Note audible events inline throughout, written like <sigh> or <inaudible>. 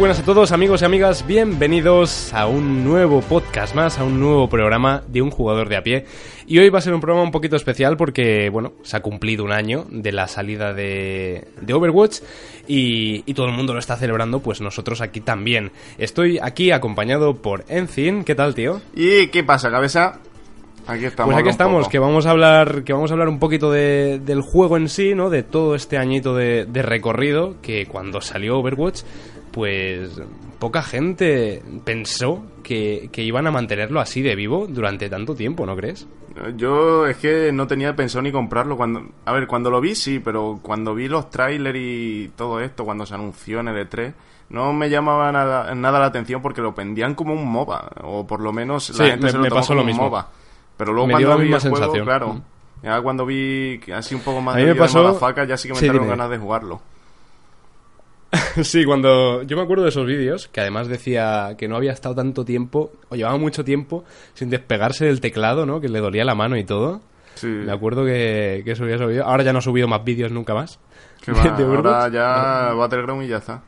Buenas a todos amigos y amigas, bienvenidos a un nuevo podcast más, a un nuevo programa de un jugador de a pie. Y hoy va a ser un programa un poquito especial porque, bueno, se ha cumplido un año de la salida de, de Overwatch y, y todo el mundo lo está celebrando, pues nosotros aquí también. Estoy aquí acompañado por Enzin, ¿qué tal tío? ¿Y qué pasa, cabeza? Aquí estamos. Pues aquí estamos, que vamos a hablar, que vamos a hablar un poquito de- del juego en sí, ¿no? De todo este añito de, de recorrido, que cuando salió Overwatch, pues poca gente pensó que, que iban a mantenerlo así de vivo durante tanto tiempo, ¿no crees? Yo es que no tenía pensado ni comprarlo cuando... A ver, cuando lo vi sí, pero cuando vi los trailers y todo esto, cuando se anunció en el E3, no me llamaba nada, nada la atención porque lo vendían como un MOBA, o por lo menos la gente me- se lo me tomó pasó como lo un mismo. MOBA. Pero luego Me cuando vi el misma juego, sensación. claro, Mm. ya cuando vi que así un poco más A de mí me de pasó- motherfucker, ya sí que me Sí, ganas de jugarlo. <laughs> Sí, cuando yo me acuerdo de esos vídeos, que además decía que no había estado tanto tiempo, o llevaba mucho tiempo sin despegarse del teclado, ¿no? Que le dolía la mano y todo. Sí. Me acuerdo que, que subía esos vídeos. Ahora ya no he subido más vídeos nunca más. Que va, <laughs> ya Battleground y ya está.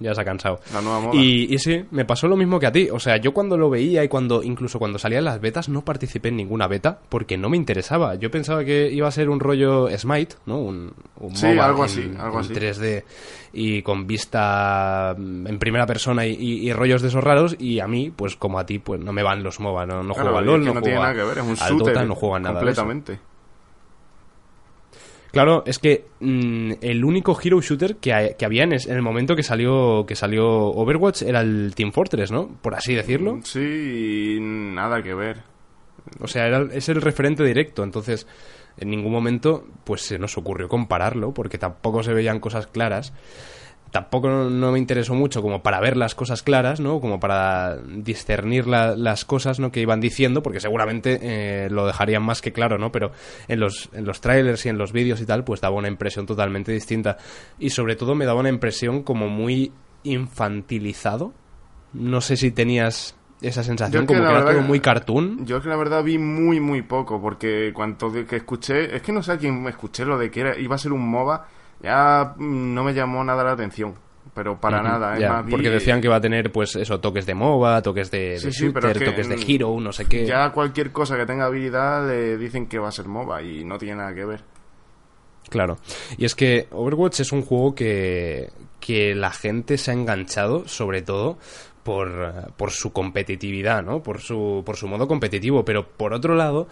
Ya se ha cansado. La nueva moda. Y, y sí, me pasó lo mismo que a ti. O sea, yo cuando lo veía y cuando incluso cuando salían las betas no participé en ninguna beta porque no me interesaba. Yo pensaba que iba a ser un rollo Smite, ¿no? Un, un Sí, MOBA algo en- así, algo en así. 3D y con vista mm, en primera persona y, y- y rollos de esos raros. Y a mí, pues como a ti, pues no me van los MOBA. No, no Claro, juego y LOL, no, no tiene a- nada que ver, es un al shooter Dota, no juego a nada de eso. completamente. Claro, es que mm, el único hero shooter que, ha- que había en, es- en el momento que salió que salió Overwatch era el Team Fortress, ¿no? Por así decirlo. Sí, y nada que ver. O sea, era, es el referente directo. Entonces, en ningún momento pues se nos ocurrió compararlo porque tampoco se veían cosas claras. Tampoco no me interesó mucho como para ver las cosas claras, ¿no? Como para discernir la- las cosas, ¿no? Que iban diciendo, porque seguramente eh, lo dejarían más que claro, ¿no? Pero en los, en los trailers y en los vídeos y tal, pues daba una impresión totalmente distinta. Y sobre todo me daba una impresión como muy infantilizado. No sé si tenías esa sensación, Yo es que como que era todo muy cartoon. Yo es que la verdad vi muy, muy poco, porque cuanto que escuché, es que no sé a quién me escuché lo de que era, iba a ser un MOBA, ya mm, no me llamó nada la atención, pero para nada. es Ya, más, vi- porque decían que va a tener, pues, eso, toques de MOBA, toques de, de Sí, sí, pero shooter, es que, toques de mm, hero, no sé qué. Ya cualquier cosa que tenga habilidad le dicen que va a ser MOBA y no tiene nada que ver. Claro. Y es que Overwatch es un juego que, que la gente se ha enganchado, sobre todo, por, eh, por su competitividad, ¿no? Por su, por su modo competitivo. Pero por otro lado,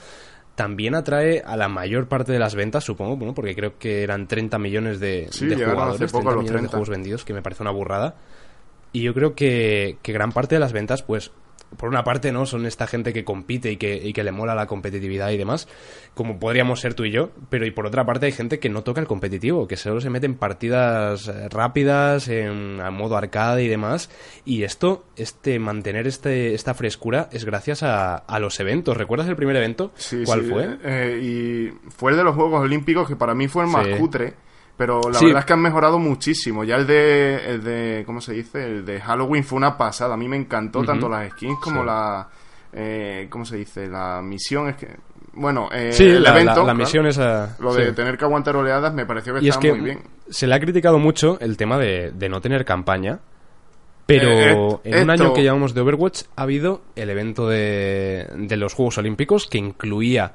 también atrae a la mayor parte de las ventas, supongo, bueno, porque creo que eran 30 millones de, Sí, de llegaron jugadores, hace poco 30 a los millones de 30. juegos vendidos, que me parece una burrada. Y yo creo que, que gran parte de las ventas, pues, por una parte, ¿no? Son esta gente que compite y que, y que le mola la competitividad y demás, como podríamos ser tú y yo, pero y por otra parte hay gente que no toca el competitivo, que solo se mete en partidas eh, rápidas, en a modo arcade y demás, y esto, este, mantener este, esta frescura es gracias a, a los eventos. ¿Recuerdas el primer evento? Sí, ¿Cuál sí, fue? eh, y fue el de los Juegos Olímpicos, que para mí fue el más Sí. cutre. Pero la Sí. verdad es que han mejorado muchísimo. Ya el de, el de, ¿cómo se dice? El de Halloween fue una pasada. A mí me encantó tanto las skins como Sí. la, eh, ¿cómo se dice? La misión es que, bueno, eh, Sí, el la, evento. la claro, misión esa... Lo de tener que aguantar oleadas me pareció que Y es estaba que muy bien. se le ha criticado mucho el tema de, de no tener campaña. Pero Eh, en un esto- año que llevamos de Overwatch ha habido el evento de, de los Juegos Olímpicos que incluía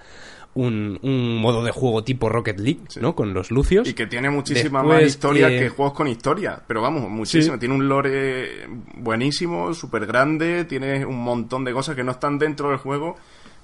un, un modo de juego tipo Rocket League, ¿no? Con los Lucios. Y que tiene muchísima Después, más historia eh, que juegos con historia. Pero vamos, muchísimo. Sí. Tiene un lore buenísimo, súper grande. Tiene un montón de cosas que no están dentro del juego.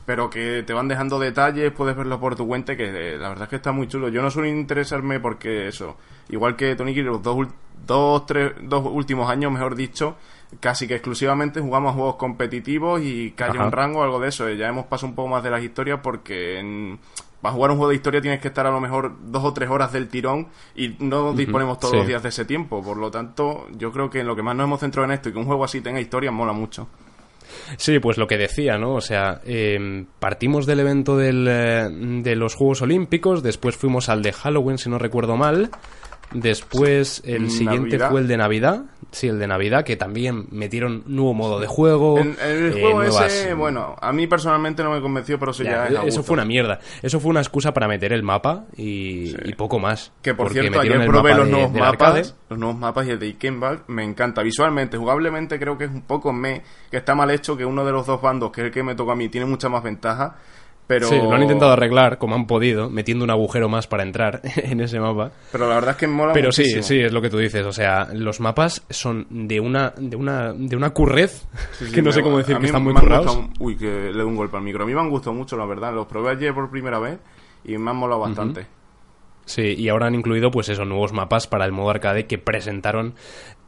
Pero que te van dejando detalles, puedes verlo por tu cuenta. Que eh, la verdad es que está muy chulo. Yo no suelo interesarme porque eso. Igual que Tony los dos, dos, tres, dos últimos años, mejor dicho. Casi que exclusivamente jugamos a juegos competitivos y que haya un rango o algo de eso. Ya hemos pasado un poco más de las historias porque en- para jugar un juego de historia tienes que estar a lo mejor dos o tres horas del tirón y no disponemos todos sí. los días de ese tiempo. Por lo tanto, yo creo que en lo que más nos hemos centrado en esto y que un juego así tenga historia mola mucho. Sí, pues lo que decía, ¿no? O sea, eh, partimos del evento del, eh, de los Juegos Olímpicos, después fuimos al de Halloween, si no recuerdo mal, después el Navidad. siguiente fue el de Navidad, Sí, el de Navidad, que también metieron nuevo modo de juego. El eh, juego nuevas- ese, bueno, a mí personalmente no me convenció, pero eso ya, Ya, es eso gusto. fue una mierda. Eso fue una excusa para meter el mapa y, y poco más. Que por cierto, ayer probé los de- nuevos mapas, los nuevos mapas y el de Ikenbach me encanta. Visualmente, jugablemente creo que es un poco me, que está mal hecho, que uno de los dos bandos, que es el que me tocó a mí, tiene mucha más ventaja. Pero, Sí, lo han intentado arreglar como han podido, metiendo un agujero más para entrar <laughs> en ese mapa. pero la verdad es que mola Pero sí, muchísimo. sí, es lo que tú dices. O sea, los mapas son de una, de una, de una currez Sí, sí, <laughs> que no sé cómo decir que están muy currados. uy, que le doy un golpe al micro. A mí me han gustado mucho, la verdad. Los probé ayer por primera vez y me han molado bastante. Sí, y ahora han incluido, pues esos nuevos mapas para el modo arcade que presentaron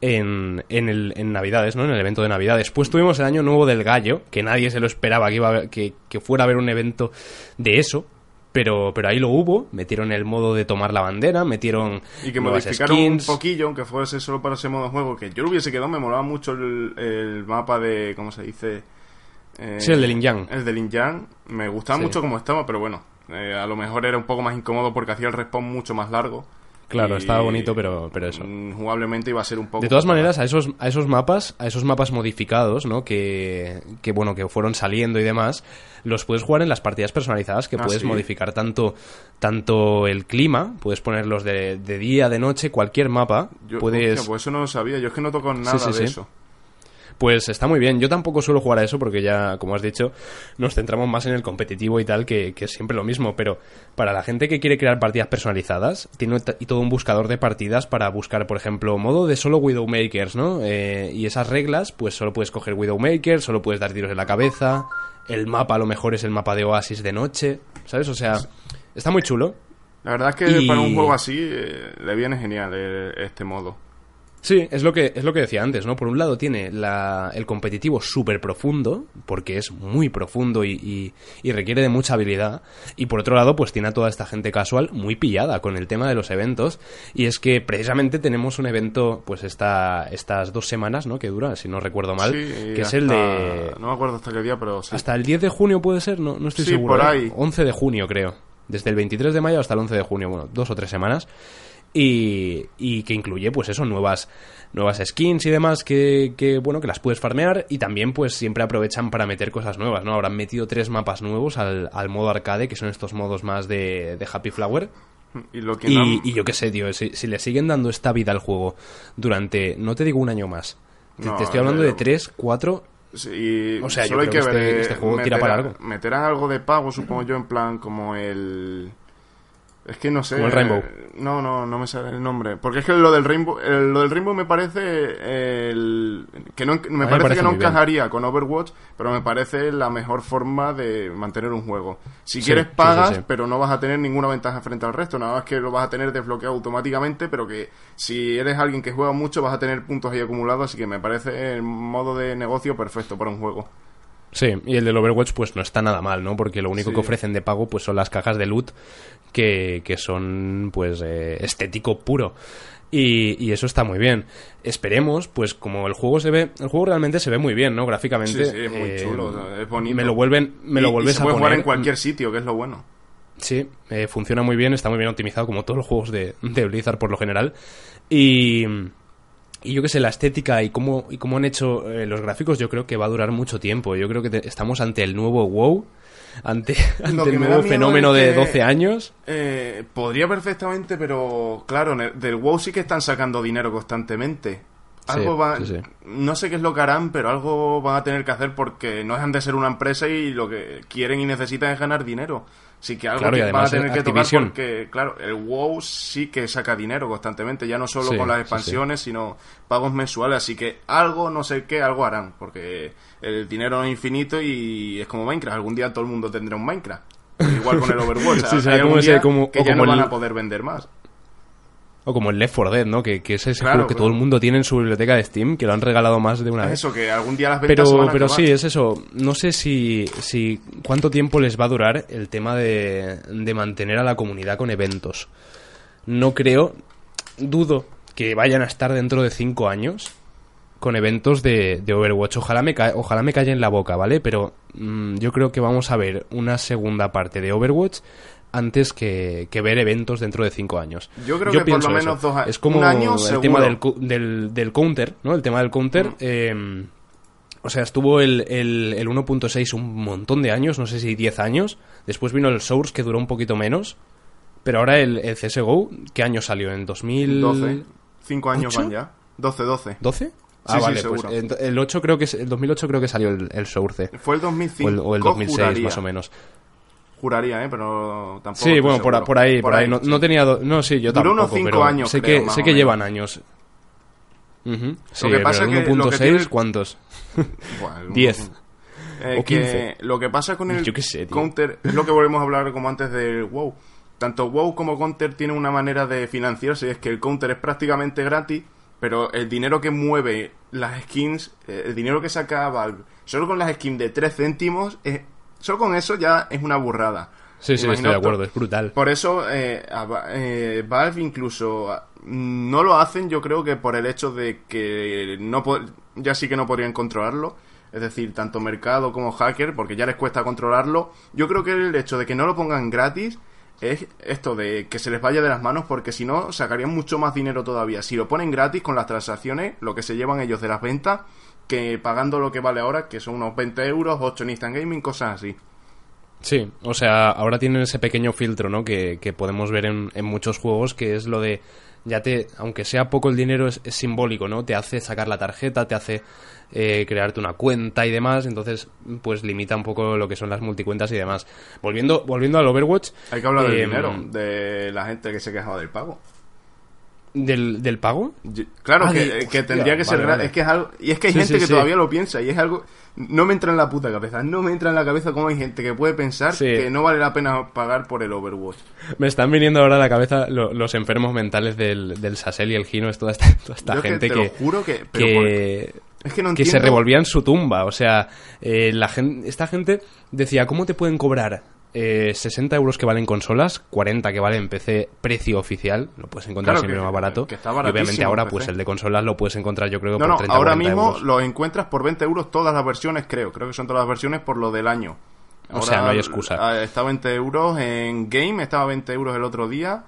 en, en, el, en Navidades, ¿no? En el evento de Navidad. Después tuvimos el año nuevo del gallo, que nadie se lo esperaba que, iba a que, que fuera a haber un evento de eso. Pero, pero ahí lo hubo, metieron el modo de tomar la bandera, metieron Y que nuevas modificaron skins. un poquillo, aunque fuese solo para ese modo de juego, que yo lo hubiese quedado, me molaba mucho el, el mapa de, ¿cómo se dice? Eh, Sí, el de Lin Yang. El de Lin Yang. Me gustaba Sí. mucho como estaba, pero bueno, eh, a lo mejor era un poco más incómodo porque hacía el respawn mucho más largo. Claro, estaba bonito, pero, pero eso. mm, Jugablemente iba a ser un poco... De todas maneras, a esos, a esos mapas, a esos mapas modificados, ¿no? Que, que bueno, que fueron saliendo y demás, los puedes jugar en las partidas personalizadas, que Ah, puedes ¿sí? modificar tanto, tanto el clima, puedes ponerlos de, de día, de noche, cualquier mapa, Yo, puedes, hostia, pues eso no lo sabía, yo es que no toco nada sí, de eso. Pues está muy bien. Yo tampoco suelo jugar a eso porque ya, como has dicho, nos centramos más en el competitivo y tal, que, que es siempre lo mismo. Pero para la gente que quiere crear partidas personalizadas, tiene y todo un buscador de partidas para buscar, por ejemplo, modo de solo Widowmakers, ¿no? Eh, y esas reglas, pues solo puedes coger Widowmaker, solo puedes dar tiros en la cabeza. El mapa a lo mejor es el mapa de Oasis de noche, ¿sabes? O sea, está muy chulo. La verdad es que Y- para un juego así eh, le viene genial eh, este modo. Sí, es lo que, es lo que decía antes, ¿no? Por un lado tiene la, el competitivo súper profundo, porque es muy profundo y, y- y requiere de mucha habilidad. Y por otro lado, pues tiene a toda esta gente casual muy pillada con el tema de los eventos. Y es que precisamente tenemos un evento, pues esta, estas dos semanas, ¿no? Que dura, si no recuerdo mal, Sí, que es el de... No me acuerdo hasta qué día, pero sí. Hasta el 10 de junio puede ser, no, no estoy Sí, seguro. por ¿eh? ahí. 11 de junio, creo. Desde el 23 de mayo hasta el 11 de junio, bueno, dos o tres semanas. Y, y que incluye, pues eso, nuevas, nuevas skins y demás que, que, bueno, que las puedes farmear. Y también, pues siempre aprovechan para meter cosas nuevas, ¿no? Han metido tres mapas nuevos al, al modo arcade, que son estos modos más de, de Happy Flower. Y lo que no- Y, y yo qué sé, tío, si, si le siguen dando esta vida al juego durante, no te digo un año más, te, No, te estoy hablando de tres, cuatro Sí, O sea, yo solo hay creo que que ver. este- eh, este juego tira para largo. Meterán algo de pago, supongo yo, en plan como el. Es que no sé. Como el Rainbow. eh, No, no, no me sale el nombre. Porque es que lo del Rainbow, el- lo del Rainbow me parece el, que no, me parece, parece que no bien. encajaría con Overwatch, pero me parece la mejor forma de mantener un juego. Si Sí, quieres sí, pagas, sí. pero no vas a tener ninguna ventaja frente al resto, nada más que lo vas a tener desbloqueado automáticamente, pero que si eres alguien que juega mucho vas a tener puntos ahí acumulados, así que me parece el modo de negocio perfecto para un juego. Sí, y el del Overwatch pues no está nada mal, ¿no? Porque lo único Sí. que ofrecen de pago pues son las cajas de loot que, que son pues eh, estético puro. Y, y eso está muy bien. Esperemos, pues como el juego se ve, el juego realmente se ve muy bien, ¿no? Gráficamente. Sí, sí, es muy eh, chulo, es bonito. Me lo vuelven, me Y- lo y vuelves se a puede poner. jugar en cualquier sitio, que es lo bueno. Sí, eh, funciona muy bien, está muy bien optimizado como todos los juegos de, de Blizzard por lo general. Y, y yo que sé, la estética y cómo, y cómo han hecho eh, los gráficos yo creo que va a durar mucho tiempo. Yo creo que te- estamos ante el nuevo WoW, ante, ante el nuevo fenómeno es de que- 12 años. Eh, podría perfectamente, pero claro, del WoW sí que están sacando dinero constantemente. Algo Sí, va, sí, sí. no sé qué es lo que harán, pero algo van a tener que hacer porque no dejan de ser una empresa y lo que quieren y necesitan es ganar dinero. Así que algo Claro, que van a tener que tocar porque, claro, el WoW sí que saca dinero constantemente, ya no solo Sí, con las sí, expansiones, sino pagos mensuales. Así que algo, no sé qué, algo harán, porque el dinero es infinito y es como Minecraft. Algún día todo el mundo tendrá un Minecraft. Igual con el <laughs> Overwatch. Sí, Hay será algún día como- que o ya como no van el- a poder vender más. O como el Left 4 Dead, ¿no? Que, que es ese Claro, juego que todo el mundo tiene en su biblioteca de Steam, que lo han regalado más de una vez. eso, que algún día las ventas se Pero, van a pero acabar. sí, es eso. No sé si, si cuánto tiempo les va a durar el tema de, de mantener a la comunidad con eventos. No creo, dudo que vayan a estar dentro de cinco años con eventos de, de Overwatch. Ojalá me, ca- ojalá me calle en la boca, ¿vale? Pero mm, yo creo que vamos a ver una segunda parte de Overwatch antes que, que ver eventos dentro de cinco años. Yo creo que por lo eso. menos dos a- Es como un año el seguro. tema del, del, del counter, ¿no? El tema del counter. Mm. eh, o sea, estuvo el, el, el 1.6 un montón de años, no sé si 10 años. Después vino el Source, que duró un poquito menos. Pero ahora el, el CSGO, ¿qué año salió? ¿En 2000? 12. Cinco años ¿Ocho? van ya. 12, 12. ¿12? Ah, Sí, sí, vale, seguro. pues el 8 creo que el 2008 creo que salió el, el Source. Fue el 2005. O el, o el 2006 juraría. más o menos. Juraría, ¿eh? Pero tampoco. Sí, bueno, por, por ahí, por ahí. No, sí. no tenía... do- No, sí, yo Duró tampoco, unos cinco pero años, sé creo, que, sé que llevan años. Ujú. Sí, que pasa pero el que lo que 1.6, tiene- ¿cuántos? Bueno, 10. Eh, O que 15. lo que pasa con el Yo qué sé, tío. Counter es lo que volvemos a hablar como antes del WoW. Tanto WoW como Counter tienen una manera de financiarse, y es que el Counter es prácticamente gratis, pero el dinero que mueve las skins, eh, el dinero que saca Valve, solo con las skins de 3 céntimos, eh, solo con eso ya es una burrada. Sí, sí, estoy de acuerdo, es brutal. Por eso eh, a eh, Valve incluso ah, no lo hacen, yo creo que por el hecho de que no ya sí que no podrían controlarlo. Es decir, tanto mercado como hacker, porque ya les cuesta controlarlo. Yo creo que el hecho de que no lo pongan gratis es esto de que se les vaya de las manos, porque si no, sacarían mucho más dinero todavía. Si lo ponen gratis con las transacciones, lo que se llevan ellos de las ventas, que pagando lo que vale ahora, que son unos 20 euros, 8 en Instant Gaming, cosas así. Sí, o sea, ahora tienen ese pequeño filtro, ¿no? Que, que podemos ver en, en muchos juegos, que es lo de, ya te, aunque sea poco el dinero, es, es simbólico, ¿no? Te hace sacar la tarjeta, te hace eh, crearte una cuenta y demás, entonces, pues limita un poco lo que son las multicuentas y demás. Volviendo, volviendo al Overwatch. Hay que hablar del eh, dinero, de la gente que se quejaba del pago. ¿Del, del pago? Yo- Claro, Ah, que, de- que hostia, tendría que ser vale. Es que es algo. Y es que hay Sí, gente sí, que sí. todavía lo piensa y es algo. No me entra en la puta cabeza. No me entra en la cabeza cómo hay gente que puede pensar Sí. que no vale la pena pagar por el Overwatch. Me están viniendo ahora a la cabeza lo- los enfermos mentales del, del Sasel y el Gino, es toda esta, <laughs> toda esta Yo que gente te que, lo juro que. pero que, por- es que no que se revolvía en su tumba. O sea, eh, la gen- esta gente decía, ¿cómo te pueden cobrar eh, 60 euros que valen consolas, 40 que valen PC, precio oficial? Lo puedes encontrar Claro siempre que- más barato. que está y obviamente ahora, pues el de consolas lo puedes encontrar yo creo No, por no, 30 ahora 40 mismo euros. lo encuentras por 20 euros todas las versiones, creo. Creo que son todas las versiones por lo del año. O sea, no hay excusa. ah, Está a 20 euros en Game, estaba a 20 euros el otro día.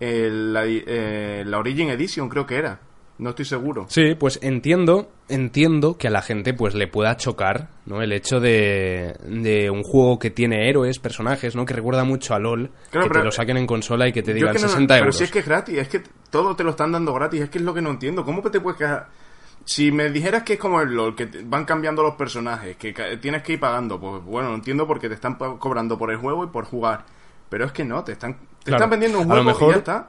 El- la, eh, la Origin Edition creo que era. No estoy seguro. Sí, pues entiendo, entiendo que a la gente pues le pueda chocar, ¿no? El hecho de, de un juego que tiene héroes, personajes, ¿no? Que recuerda mucho a LOL, Claro, que pero- te lo saquen en consola y que te digan que no- 60 pero euros. si es que es gratis, es que todo te lo están dando gratis, es que es lo que no entiendo. ¿Cómo te puedes quejar? Si me dijeras que es como el LOL, que van cambiando los personajes, que tienes que ir pagando, pues bueno, lo entiendo porque te están cobrando por el juego y por jugar. Pero es que no, te están, te Claro. están vendiendo un A lo juego mejor- y ya está.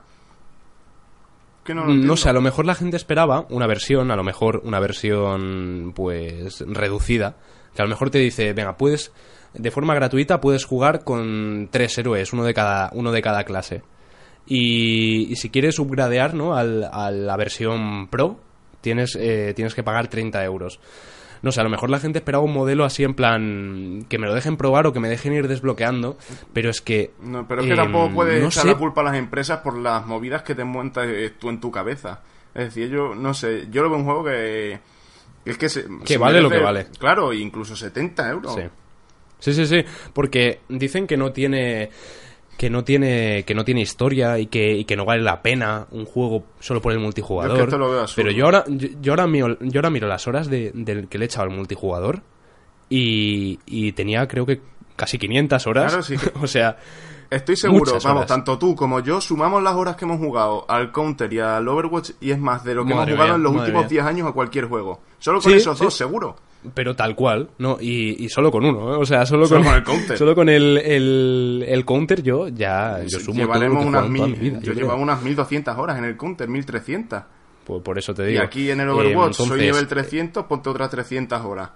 Que no, lo Mm. No sé, a lo mejor la gente esperaba una versión, a lo mejor una versión pues reducida, que a lo mejor te dice, venga, puedes de forma gratuita puedes jugar con tres héroes, uno de cada uno de cada clase. Y, y si quieres upgradear, ¿no? Al, a la versión Pro, tienes eh, tienes que pagar 30 euros. No sé, a lo mejor la gente esperaba un modelo así en plan que me lo dejen probar o que me dejen ir desbloqueando, pero es que No, pero es que em, tampoco puedes no echar sé la culpa a las empresas por las movidas que te montas eh, tú en tu cabeza. Es decir, yo no sé, yo lo veo un juego que es que se, Que se vale lo que vale. Claro, incluso 70 euros. Sí. Sí, sí, sí, porque dicen que no tiene que no tiene que no tiene historia y que, y que no vale la pena un juego solo por el multijugador. Yo es que lo veo pero yo ahora yo, yo ahora miro, yo ahora miro las horas de, del que le he echado al multijugador y, y tenía creo que casi 500 horas. Claro, sí. <laughs> o sea, Estoy seguro, Muchas vamos, horas. tanto tú como yo sumamos las horas que hemos jugado al Counter y al Overwatch y es más de lo que Madre hemos jugado mía, en los últimos mía. 10 años a cualquier juego. Solo con Sí, esos sí. dos, seguro. pero tal cual, ¿no? Y, y solo con uno, ¿eh? o sea, solo, Solo con, con el counter. <laughs> Solo con el, el, el counter yo ya yo sumo Llevaremos unas mil, vida, yo yo llevaba unas 1200 horas en el Counter, 1300. por, por eso te Y digo. aquí en el Eh, Overwatch soy nivel 300, ponte otras 300 horas.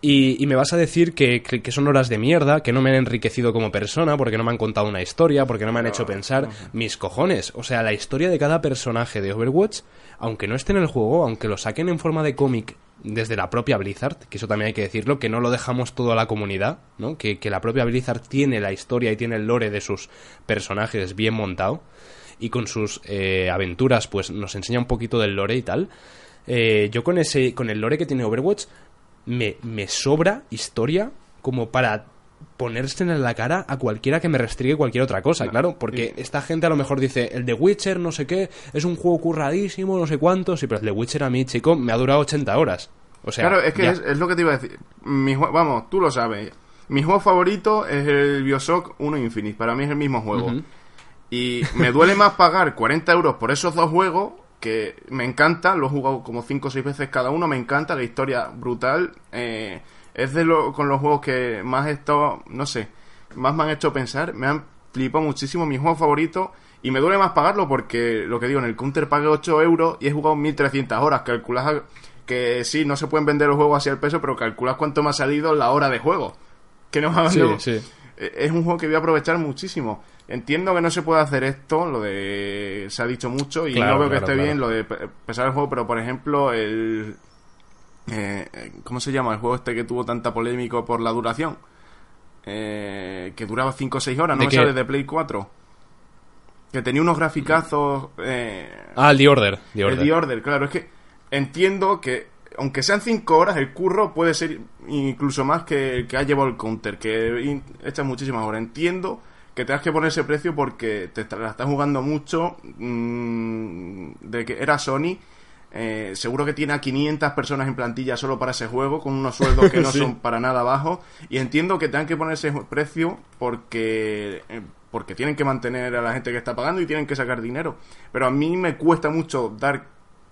Y, y me vas a decir que, que- que son horas de mierda, que no me han enriquecido como persona, porque no me han contado una historia, porque no me han hecho pensar. Mis cojones. O sea, la historia de cada personaje de Overwatch, aunque no esté en el juego, aunque lo saquen en forma de cómic desde la propia Blizzard, que eso también hay que decirlo, que no lo dejamos todo a la comunidad, ¿no? Que, que la propia Blizzard tiene la historia y tiene el lore de sus personajes bien montado, y con sus eh, aventuras, pues nos enseña un poquito del lore y tal. Eh, yo con ese, con el lore que tiene Overwatch, me, me sobra historia como para ponerse en la cara a cualquiera que me restringe cualquier otra cosa, claro, porque esta gente a lo mejor dice, el de Witcher no sé qué, es un juego curradísimo, no sé cuánto, sí, pero el de Witcher a mí, chico, me ha durado 80 horas. O sea, claro, es que es, es lo que te iba a decir. Mi vamos, tú lo sabes. Mi juego favorito es el Bioshock 1 Infinite. Para mí es el mismo juego. Y me duele más pagar 40 euros por esos dos juegos que me encanta. Lo he jugado como 5 o 6 veces cada uno. Me encanta la historia brutal. eh, es de lo, con los juegos que más he estado, no sé, más me han hecho pensar. Me han flipado muchísimo. Mi juego favorito. Y me duele más pagarlo porque, lo que digo, en el counter pagué 8 euros y he jugado 1300 horas. Calculas que sí, no se pueden vender los juegos así al peso, pero calculas cuánto me ha salido la hora de juego. Que no, Sí, no- sí. eh, es un juego que voy a aprovechar muchísimo. Entiendo que no se puede hacer esto, lo de se ha dicho mucho y Claro, no veo claro, que esté claro. bien lo de pe- pesar el juego, pero por ejemplo el eh, ¿cómo se llama? El juego este que tuvo tanta polémica por la duración. Eh, que duraba 5 o 6 horas, no ¿De me sale de Play 4. Que tenía unos graficazos eh, Ah, el The Order. The el. The Order, claro, es que entiendo que aunque sean 5 horas, el curro puede ser incluso más que el que ha llevado el counter, que in- echas muchísimas horas. Entiendo que tengas que poner ese precio porque te la estás jugando mucho mm, de que era Sony. eh, seguro que tiene a 500 personas en plantilla solo para ese juego, con unos sueldos que no <laughs> Sí. son para nada bajos. Y entiendo que tengan que poner ese precio porque, eh, porque tienen que mantener a la gente que está pagando y tienen que sacar dinero. Pero a mí me cuesta mucho dar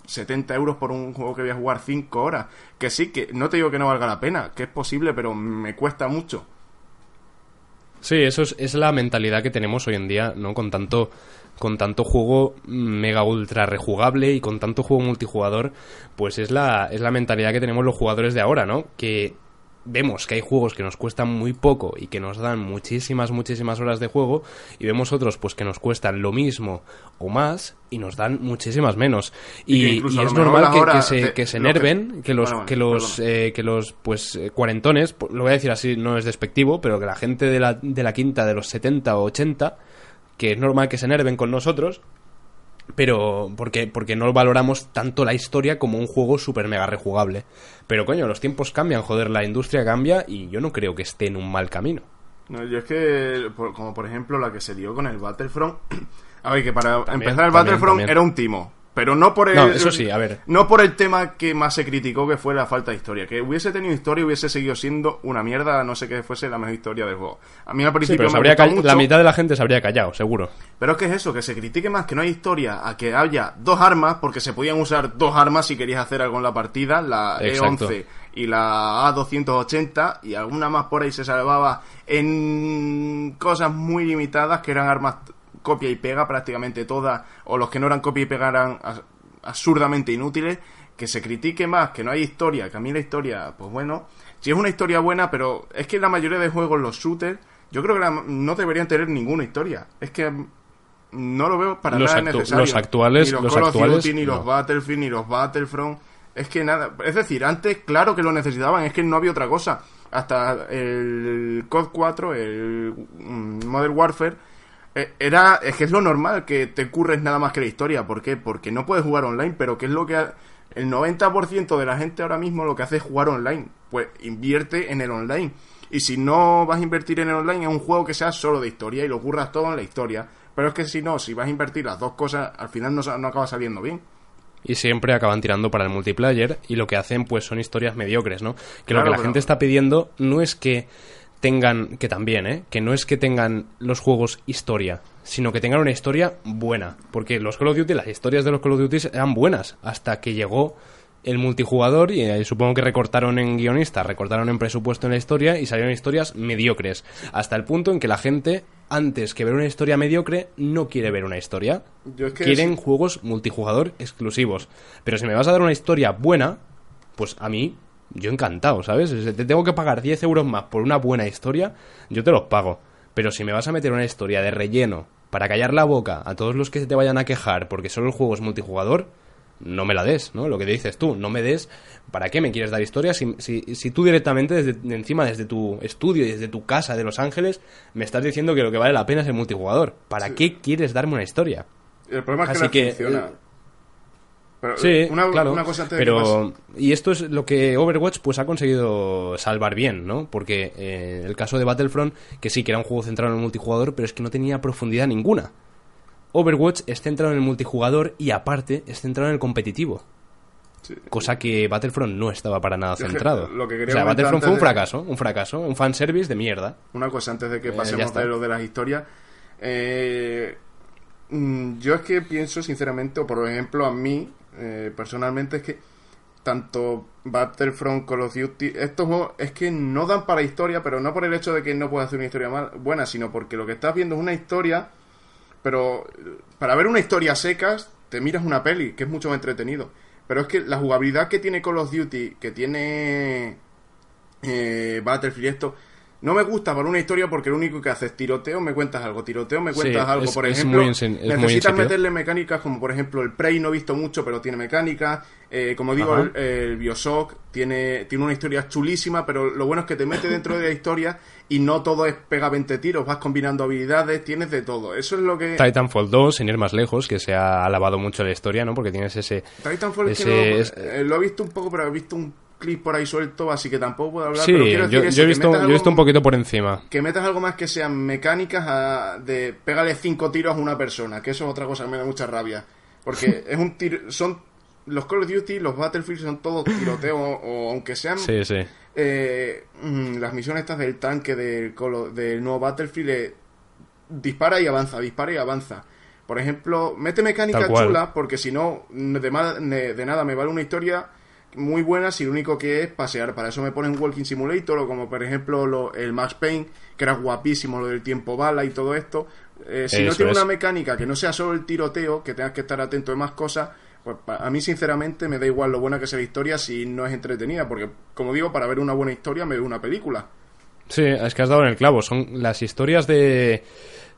70 euros por un juego que voy a jugar 5 horas. Que sí, que no te digo que no valga la pena, que es posible, pero me cuesta mucho. Sí, eso es, es la mentalidad que tenemos hoy en día, ¿no? Con tanto, con tanto juego mega ultra rejugable y con tanto juego multijugador, pues es la, es la mentalidad que tenemos los jugadores de ahora, ¿no? Que vemos que hay juegos que nos cuestan muy poco y que nos dan muchísimas, muchísimas horas de juego y vemos otros pues que nos cuestan lo mismo o más y nos dan muchísimas menos. Y es normal que, se, que se enerven, que los, que los, eh, que los pues eh, cuarentones, pues, lo voy a decir así, no es despectivo, pero que la gente de la, de la quinta de los 70 o 80, que es normal que se enerven con nosotros, pero porque, porque no valoramos tanto la historia como un juego super mega rejugable. Pero coño, los tiempos cambian, joder, la industria cambia y yo no creo que esté en un mal camino. No, yo es que, por- como por ejemplo la que se dio con el Battlefront. <clears throat> A ver, que para También, empezar el también, Battlefront también. era un timo. Pero no por el. No, eso sí, a ver. No por el tema que más se criticó, que fue la falta de historia. Que hubiese tenido historia hubiese seguido siendo una mierda, no sé que fuese la mejor historia del juego. A mí al Sí, principio pero se me mucho. la mitad de la gente se habría callado, seguro. Pero es que es eso, que se critique más que no hay historia a que haya dos armas, porque se podían usar dos armas si querías hacer algo en la partida, la Exacto. E11 y la A280, y alguna más por ahí se salvaba en cosas muy limitadas, que eran armas copia y pega prácticamente todas, o los que no eran copia y pega eran absurdamente inútiles, que se critique más, que no hay historia, que a mí la historia, pues bueno, si es una historia buena, pero es que la mayoría de juegos, los shooters, yo creo que la- no deberían tener ninguna historia. Es que no lo veo para Los nada necesario. los actuales- ni los, los Call of actuales, Duty, ni los. Battlefield, ni los Battlefront. Es que nada. Es decir, antes, claro que lo necesitaban, es que no había otra cosa. Hasta el COD 4, el mm, Modern Warfare, era. Es que es lo normal que te curres nada más que la historia. ¿Por qué? Porque no puedes jugar online, pero ¿qué es lo que. ha- el 90% de la gente ahora mismo lo que hace es jugar online. Pues invierte en el online. Y si no vas a invertir en el online, es un juego que sea solo de historia y lo curras todo en la historia. Pero es que si no, si vas a invertir las dos cosas, al final no, no acaba saliendo bien. y siempre acaban tirando para el multiplayer y lo que hacen pues son historias mediocres, ¿no? Que lo que la pero- gente está pidiendo no es que tengan, que también, ¿eh? Que no es que tengan los juegos historia, sino que tengan una historia buena, porque los Call of Duty, las historias de los Call of Duty eran buenas hasta que llegó el multijugador y eh, supongo que recortaron en guionistas, recortaron en presupuesto en la historia y salieron historias mediocres, hasta el punto en que la gente antes que ver una historia mediocre no quiere ver una historia. Yo es que Quieren juegos multijugador exclusivos. Pero si me vas a dar una historia buena, pues a mí, yo encantado, ¿sabes? Si te tengo que pagar 10 euros más por una buena historia, yo te los pago. Pero si me vas a meter una historia de relleno para callar la boca a todos los que se te vayan a quejar porque solo el juego es multijugador, no me la des, ¿no? Lo que dices tú, no me des. ¿Para qué me quieres dar historia si, si, si tú directamente desde de encima, desde tu estudio y desde tu casa de Los Ángeles, me estás diciendo que lo que vale la pena es el multijugador? ¿Para Sí. qué quieres darme una historia? El problema es que Así no que, funciona. eh, Pero, Sí, una, claro. una cosa antes de que pero y esto es lo que Overwatch pues ha conseguido salvar bien, ¿no? Porque eh, el caso de Battlefront, que sí que era un juego centrado en el multijugador, pero es que no tenía profundidad ninguna. Overwatch es centrado en el multijugador y aparte es centrado en el competitivo. Sí. Cosa que Battlefront no estaba para nada centrado. lo que o sea, Battlefront fue un de- fracaso, un fracaso, un fanservice de mierda. Una cosa antes de que Eh, pasemos está. de lo de las historias. Eh, yo es que pienso sinceramente, o por ejemplo a mí, eh, personalmente, es que tanto Battlefront, Call of Duty, estos juegos es que no dan para historia, pero no por el hecho de que no pueda hacer una historia mal, buena, sino porque lo que estás viendo es una historia, pero eh, para ver una historia secas, te miras una peli, que es mucho más entretenido. Pero es que la jugabilidad que tiene Call of Duty, que tiene eh, Battlefield esto, no me gusta para una historia porque lo único que hace es tiroteo, me cuentas algo, tiroteo, me Sí, cuentas algo. es- por ejemplo, necesitas meterle mecánicas como por ejemplo el Prey, no he visto mucho, pero tiene mecánicas. Eh, como digo, el, el Bioshock tiene, tiene una historia chulísima, pero lo bueno es que te mete dentro de la historia y no todo es pega 20 tiros, vas combinando habilidades, tienes de todo. Eso es lo que... Titanfall 2, sin ir más lejos, que se ha alabado mucho la historia, ¿no? Porque tienes ese... Titanfall es que ese- no- es- eh, lo he visto un poco, pero he visto un clip por ahí suelto, así que tampoco puedo hablar. Sí, pero quiero yo, decir eso, yo he visto, metas yo he visto algo- un poquito por encima. que metas algo más que sean mecánicas a- de pégale cinco tiros a una persona, que eso es otra cosa que me da mucha rabia. Porque <laughs> es un tiro, son los Call of Duty, los Battlefield son todos tiroteos, o, aunque sean Sí, sí. eh, mm, las misiones estas del tanque del, del nuevo Battlefield, eh, dispara y avanza, dispara y avanza. Por ejemplo, mete mecánica chula, porque si no, de- de nada me vale una historia muy buena si lo único que es pasear. Para eso me ponen Walking Simulator o como por ejemplo lo- el Max Payne, que era guapísimo lo del tiempo bala y todo esto. Eh, si no tiene es. una mecánica que no sea solo el tiroteo, que tengas que estar atento de más cosas, pues a mí sinceramente me da igual lo buena que sea la historia si no es entretenida, porque como digo, para ver una buena historia me veo una película. Sí, es que has dado en el clavo. Son las historias de,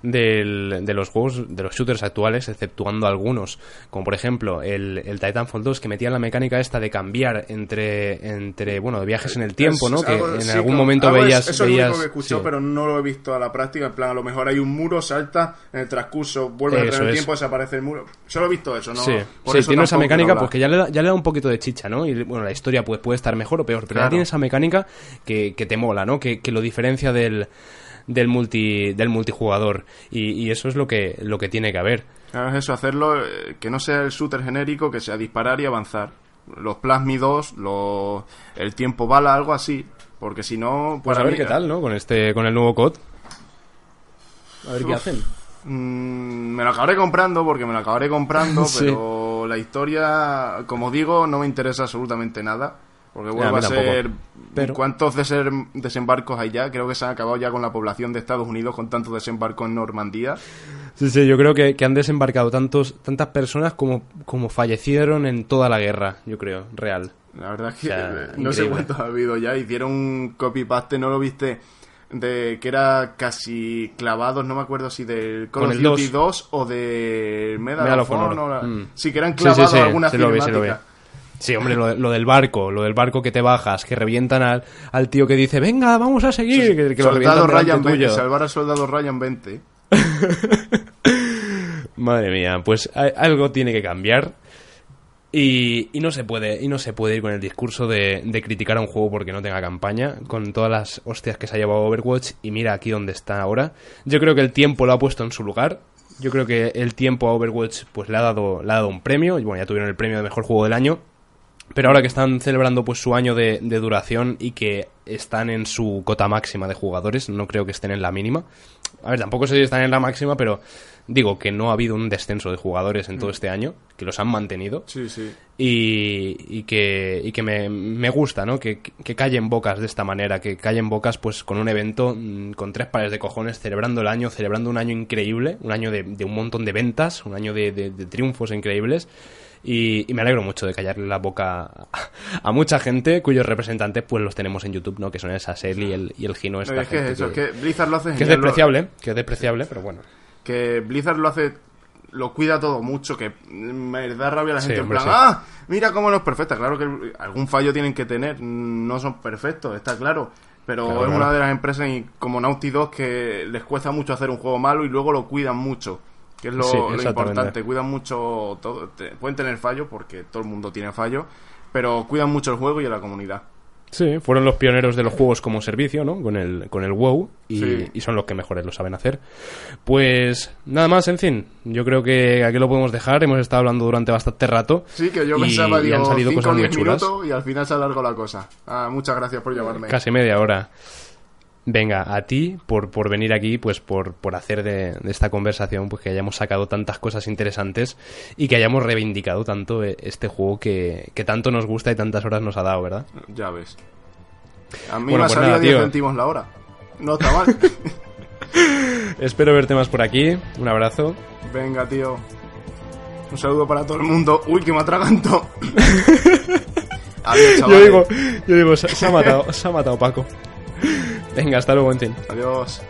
del- de los juegos, de los shooters actuales, exceptuando algunos, como por ejemplo el, el Titanfall 2, que metían la mecánica esta de cambiar entre, entre bueno, de viajes en el tiempo, ¿no? es Que algo- en sí, algún momento veías... eso es lo único que he escuchado, sí. pero no lo he visto a la práctica. En plan, a lo mejor hay un muro, salta, en el transcurso vuelve a Eso entrar el es. tiempo, desaparece el muro. Solo he visto eso, ¿no? Sí, Por sí eso tiene esa mecánica quiero porque hablar. ya le, da, ya le da un poquito de chicha, ¿no? Y bueno, la historia pues, puede estar mejor o peor, pero ya tiene esa mecánica que, que te mola, ¿no? Que, que lo diferencia del, del, multi, del multijugador. Y, y eso es lo que, lo que tiene que haber. Claro, es eso, hacerlo eh, que no sea el shooter genérico, que sea disparar y avanzar. Los plasmidos, los, el tiempo bala, algo así. Porque si no, Pues a ver mí- qué tal, ¿no? Con este, con el nuevo COD. A ver qué hacen. Mm, me lo acabaré comprando porque me lo acabaré comprando, <laughs> Sí. pero la historia, como digo, no me interesa absolutamente nada. Porque Ya, vuelve a ser. Pero- ¿Cuántos desembarcos hay ya? Creo que se han acabado ya con la población de Estados Unidos con tantos desembarcos en Normandía. Sí, sí, yo creo que, que han desembarcado tantos, tantas personas como, como fallecieron en toda la guerra, yo creo, real. La verdad es que O sea, eh, no sé cuántos ha habido ya. Hicieron un copy-paste, ¿no lo viste? De que era casi clavados, no me acuerdo si del Call of Duty 2. 2 o del Medal, of Honor. La- Mm. Sí, que eran Sí, sí, clavados sí, alguna se Sí, hombre, lo, de- lo del barco, lo del barco que te bajas, que revientan al, al tío que dice, venga, vamos a seguir, que, que lo Soldado Ryan delante 20, tuyo. salvar al soldado Ryan 20. <laughs> Madre mía, pues a- algo tiene que cambiar. Y, y no se puede y no se puede ir con el discurso de, de criticar a un juego porque no tenga campaña con todas las hostias que se ha llevado Overwatch y mira aquí donde está ahora yo creo que el tiempo lo ha puesto en su lugar yo creo que el tiempo a Overwatch pues le ha dado le ha dado un premio y bueno ya tuvieron el premio de mejor juego del año pero ahora que están celebrando pues su año de, de duración y que están en su cota máxima de jugadores, no creo que estén en la mínima. A ver, tampoco sé si están en la máxima, pero digo que no ha habido un descenso de jugadores en todo este año, que los han mantenido Sí, sí. y, y que, y que me, me gusta, ¿no? Que, que callen bocas de esta manera, que callen bocas pues con un evento mm, con tres pares de cojones, celebrando el año, celebrando un año increíble, un año de, de un montón de ventas, un año de, de- de triunfos increíbles. Y, y me alegro mucho de callarle la boca a, a mucha gente cuyos representantes pues los tenemos en YouTube, ¿no? Que son el Sasel y el, y el Gino. Esta es que gente eso, es que, que Blizzard lo hace que es lo- despreciable, que es despreciable, pero bueno. que Blizzard lo hace lo cuida todo mucho que me da rabia a la gente en plan sí. ah mira cómo no es perfecta claro que algún fallo tienen que tener no son perfectos está claro pero Claro, es claro. una de las empresas y- como Naughty Dog que les cuesta mucho hacer un juego malo y luego lo cuidan mucho que es lo, importante. Cuidan mucho, todo, pueden tener fallos porque todo el mundo tiene fallos, pero cuidan mucho el juego y a la comunidad. Sí, fueron los pioneros de los juegos como servicio, ¿no? Con el, con el WoW y, son los que mejores lo saben hacer. Pues nada más, en fin, yo creo que aquí lo podemos dejar. Hemos estado hablando durante bastante rato. Sí, que yo pensaba, digo, han salido cosas muy chulas. y al final se alargó la cosa. Ah, muchas gracias por llamarme. Casi media hora. Venga, a ti por, por venir aquí, pues por, por hacer de, esta conversación, pues que hayamos sacado tantas cosas interesantes y que hayamos reivindicado tanto eh, este juego que, tanto nos gusta y tantas horas nos ha dado, ¿verdad? Ya ves. A mí me ha pues salido 10 céntimos la hora. No está mal. <laughs> Espero verte más por aquí. Un abrazo. Venga, tío. Un saludo para todo el mundo. Uy, que me atraganto. <laughs> Adiós, yo digo, yo digo, se, ha matado, se ha matado Paco. Venga, hasta luego, Entin. Adiós.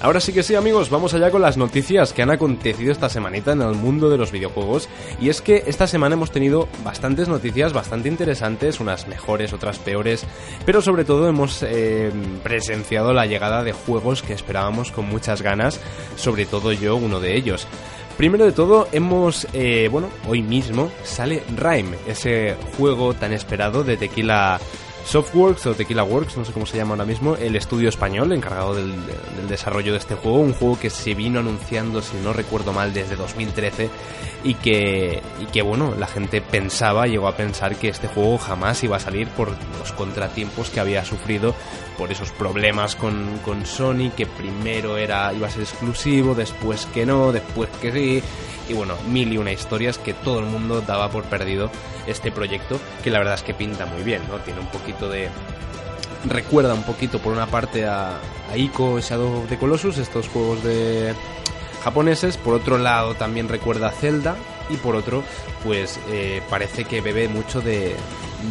Ahora sí que sí amigos, vamos allá con las noticias que han acontecido esta semanita en el mundo de los videojuegos. Y es que esta semana hemos tenido bastantes noticias bastante interesantes, unas mejores, otras peores, pero sobre todo hemos eh, presenciado la llegada de juegos que esperábamos con muchas ganas, sobre todo yo uno de ellos. Primero de todo, hemos, eh, bueno, hoy mismo sale Rime, ese juego tan esperado de Tequila Softworks o Tequila Works, no sé cómo se llama ahora mismo, el estudio español encargado del, desarrollo de este juego, un juego que se vino anunciando, si no recuerdo mal, desde 2013 y que, y que bueno, la gente pensaba, llegó a pensar que este juego jamás iba a salir por los contratiempos que había sufrido, por esos problemas con, con Sony, que primero era, iba a ser exclusivo, después que no, después que sí, y bueno, mil y una historias que todo el mundo daba por perdido este proyecto, que la verdad es que pinta muy bien, ¿no? Tiene un poquito de... Recuerda un poquito por una parte a, a Ico Shadow of the Colossus, estos juegos de japoneses, por otro lado también recuerda a Zelda y por otro pues eh, parece que bebe mucho de,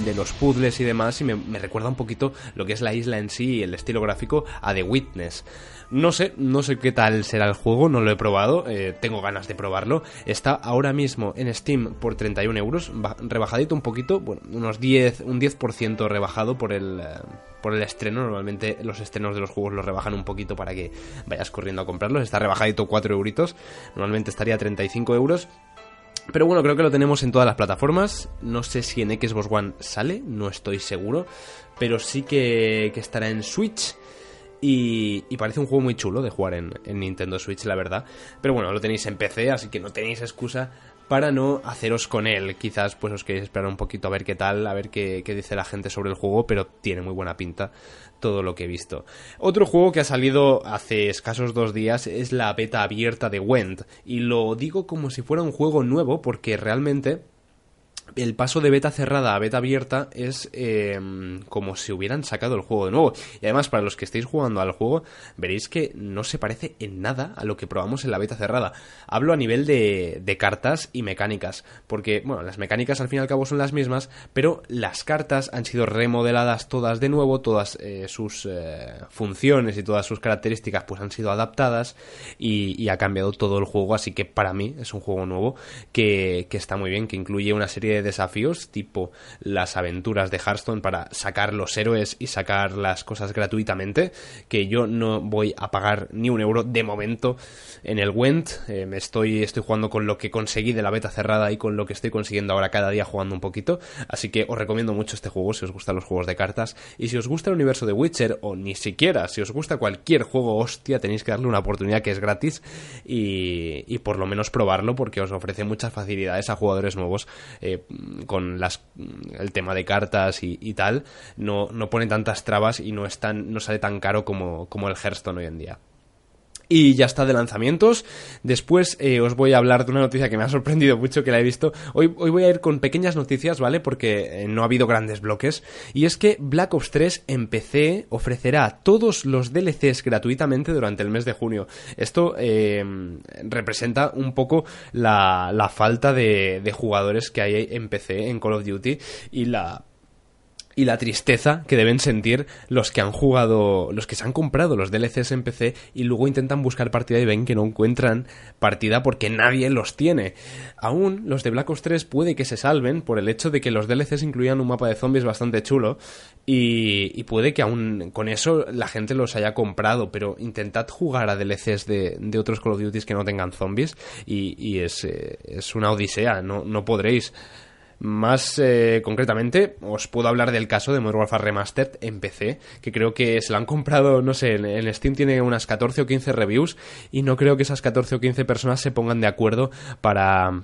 de los puzzles y demás y me, me, recuerda un poquito lo que es la isla en sí y el estilo gráfico a The Witness. No sé, no sé qué tal será el juego, no lo he probado, eh, tengo ganas de probarlo. Está ahora mismo en Steam por 31 euros, rebajadito un poquito, bueno, unos 10, un 10% rebajado por el, eh, por el estreno. Normalmente los estrenos de los juegos los rebajan un poquito para que vayas corriendo a comprarlos. Está rebajadito 4 euritos, normalmente estaría a 35 euros. Pero bueno, creo que lo tenemos en todas las plataformas. No sé si en Xbox One sale, no estoy seguro. Pero sí que, estará en Switch y, parece un juego muy chulo de jugar en, Nintendo Switch, la verdad. Pero bueno, lo tenéis en PC, así que no tenéis excusa para no haceros con él. Quizás pues os queréis esperar un poquito a ver qué tal, a ver qué, dice la gente sobre el juego, pero tiene muy buena pinta todo lo que he visto. Otro juego que ha salido hace escasos dos días es la beta abierta de Wend. Y lo digo como si fuera un juego nuevo porque realmente el paso de beta cerrada a beta abierta es eh, como si hubieran sacado el juego de nuevo. Y además, para los que estéis jugando al juego, veréis que no se parece en nada a lo que probamos en la beta cerrada. Hablo a nivel de, cartas y mecánicas, porque, bueno, las mecánicas al fin y al cabo son las mismas, pero las cartas han sido remodeladas todas de nuevo, todas eh, sus eh, funciones y todas sus características pues han sido adaptadas y, y, ha cambiado todo el juego, así que para mí es un juego nuevo que, que está muy bien, que incluye una serie de desafíos tipo las aventuras de Hearthstone para sacar los héroes y sacar las cosas gratuitamente, que yo no voy a pagar ni un euro de momento en el Went. Eh, estoy, estoy jugando con lo que conseguí de la beta cerrada y con lo que estoy consiguiendo ahora cada día jugando un poquito. Así que os recomiendo mucho este juego si os gustan los juegos de cartas. Y si os gusta el universo de Witcher, o ni siquiera, si os gusta cualquier juego hostia, tenéis que darle una oportunidad que es gratis y, y por lo menos probarlo porque os ofrece muchas facilidades a jugadores nuevos. Eh, con las, el tema de cartas y, tal, no, no pone tantas trabas y no, es no sale tan caro como, como el Hearthstone hoy en día. Y ya está de lanzamientos. Después eh, os voy a hablar de una noticia que me ha sorprendido mucho, que la he visto. Hoy, hoy voy a ir con pequeñas noticias, ¿vale? Porque eh, no ha habido grandes bloques. Y es que Black Ops 3 en PC ofrecerá todos los DLCs gratuitamente durante el mes de junio. Esto eh, representa un poco la, la falta de, de jugadores que hay en PC en Call of Duty y la y la tristeza que deben sentir los que han jugado, los que se han comprado los DLCs en PC y luego intentan buscar partida y ven que no encuentran partida porque nadie los tiene. Aún los de Black Ops 3 puede que se salven por el hecho de que los DLCs incluían un mapa de zombies bastante chulo y, puede que aún con eso la gente los haya comprado, pero intentad jugar a DLCs de, de otros Call of Duty que no tengan zombies y, es, eh, es, una odisea, no, no podréis. Más eh, concretamente, os puedo hablar del caso de Modern Warfare Remastered en PC, que creo que se lo han comprado, no sé, en, Steam tiene unas 14 o 15 reviews y no creo que esas 14 o 15 personas se pongan de acuerdo para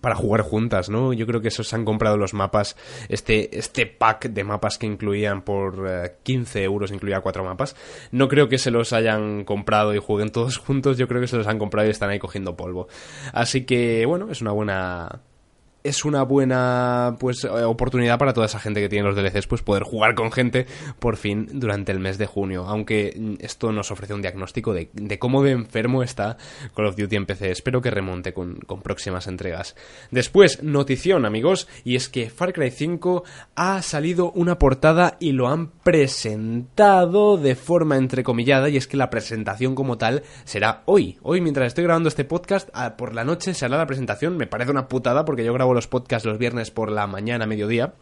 para jugar juntas, ¿no? Yo creo que esos han comprado los mapas, este, este pack de mapas que incluían por 15 eh, euros, incluía cuatro mapas. No creo que se los hayan comprado y jueguen todos juntos, yo creo que se los han comprado y están ahí cogiendo polvo. Así que, bueno, es una buena, es una buena pues eh, oportunidad para toda esa gente que tiene los DLCs pues poder jugar con gente por fin durante el mes de junio. Aunque mm, esto nos ofrece un diagnóstico de, cómo de enfermo está Call of Duty en PC espero que remonte con, con, próximas entregas. Después notición amigos y es que Far Cry 5 ha salido una portada y lo han presentado de forma entrecomillada y es que la presentación como tal será hoy. Hoy mientras estoy grabando este podcast por la noche se hará la presentación. Me parece una putada porque yo grabo los podcasts los viernes por la mañana, mediodía.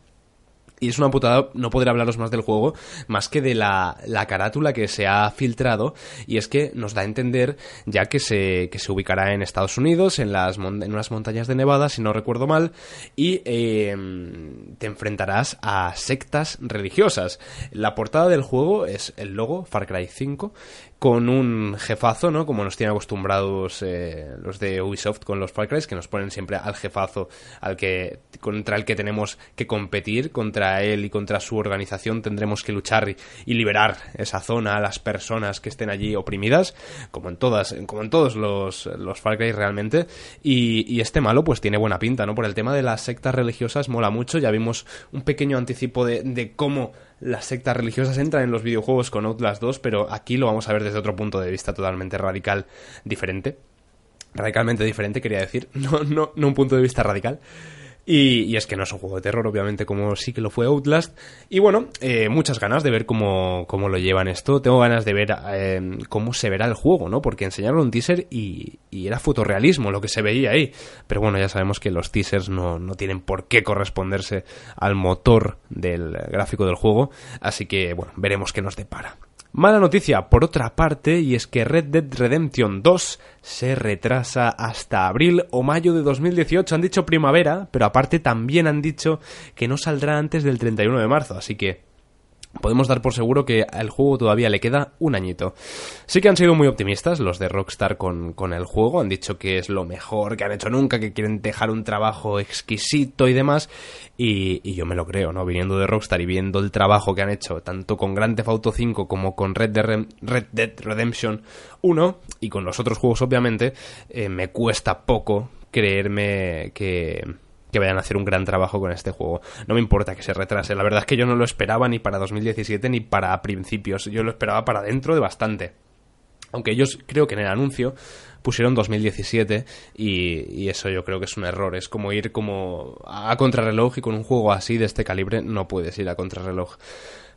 Y es una putada no poder hablaros más del juego, más que de la, carátula que se ha filtrado. Y es que nos da a entender ya que se, que se ubicará en Estados Unidos, en, las, en unas montañas de Nevada, si no recuerdo mal. Y em, te enfrentarás a sectas religiosas. La portada del juego es el logo, Far Cry 5, con un jefazo, ¿no? Como nos tienen acostumbrados eh, los de Ubisoft con los Far Cry, que nos ponen siempre al jefazo al que contra el que tenemos que competir, contra él y contra su organización tendremos que luchar y, liberar esa zona a las personas que estén allí oprimidas, como en todas, como en todos los, los Far Cry realmente. Y, este malo, pues tiene buena pinta, ¿no? Por el tema de las sectas religiosas mola mucho. Ya vimos un pequeño anticipo de, de cómo las sectas religiosas entran en los videojuegos con Outlast 2, pero aquí lo vamos a ver desde otro punto de vista totalmente radical diferente. Radicalmente diferente, quería decir, <laughs> no, no, no un punto de vista radical. Y, es que no es un juego de terror, obviamente, como sí que lo fue Outlast. Y bueno, eh, muchas ganas de ver cómo, cómo, lo llevan esto. Tengo ganas de ver eh, cómo se verá el juego, ¿no? Porque enseñaron un teaser y, era fotorrealismo lo que se veía ahí. Pero bueno, ya sabemos que los teasers no, no tienen por qué corresponderse al motor del gráfico del juego. Así que, bueno, veremos qué nos depara. Mala noticia, por otra parte, y es que Red Dead Redemption 2 se retrasa hasta abril o mayo de 2018. Han dicho primavera, pero aparte también han dicho que no saldrá antes del 31 de marzo, así que podemos dar por seguro que al juego todavía le queda un añito. Sí que han sido muy optimistas los de Rockstar con, el juego, han dicho que es lo mejor que han hecho nunca, que quieren dejar un trabajo exquisito y demás, y, yo me lo creo, ¿no? Viniendo de Rockstar y viendo el trabajo que han hecho, tanto con Grand Theft Auto 5 como con Red Dead, Redemption 1, y con los otros juegos obviamente, eh, me cuesta poco creerme que que vayan a hacer un gran trabajo con este juego. No me importa que se retrase. La verdad es que yo no lo esperaba ni para 2017 ni para principios. Yo lo esperaba para dentro de bastante. Aunque ellos creo que en el anuncio pusieron 2017 y, y, eso yo creo que es un error. Es como ir como a contrarreloj y con un juego así de este calibre no puedes ir a contrarreloj.